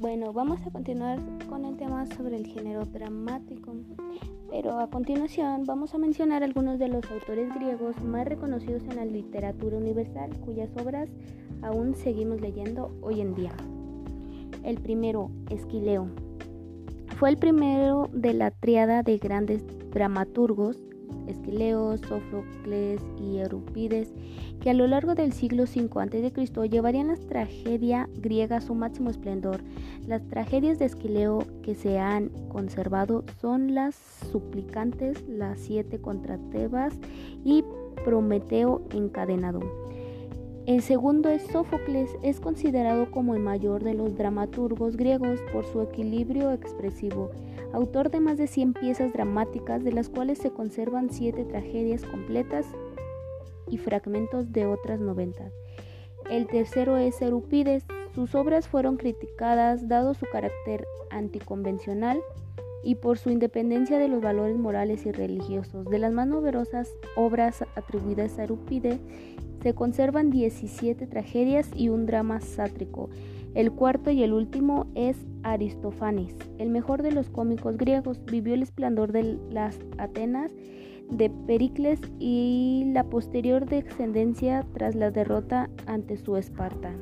Bueno, vamos a continuar con el tema sobre el género dramático, pero a continuación vamos a mencionar algunos de los autores griegos más reconocidos en la literatura universal, cuyas obras aún seguimos leyendo hoy en día. El primero, Esquileo. Fue el primero de la triada de grandes dramaturgos Esquileo, Sófocles y Eurípides, que a lo largo del siglo V a.C. llevarían la tragedia griega a su máximo esplendor. Las tragedias de Esquileo que se han conservado son las suplicantes, las siete contra Tebas y Prometeo encadenado. El segundo es Sófocles, es considerado como el mayor de los dramaturgos griegos por su equilibrio expresivo, autor de más de 100 piezas dramáticas de las cuales se conservan 7 tragedias completas y fragmentos de otras 90. El tercero es Eurípides, sus obras fueron criticadas dado su carácter anticonvencional y por su independencia de los valores morales y religiosos. De las más numerosas obras atribuidas a Eurípides se conservan 17 tragedias y un drama sátrico. El cuarto y el último es Aristófanes, el mejor de los cómicos griegos. Vivió el esplendor de las Atenas de Pericles y la posterior descendencia tras la derrota ante su Esparta.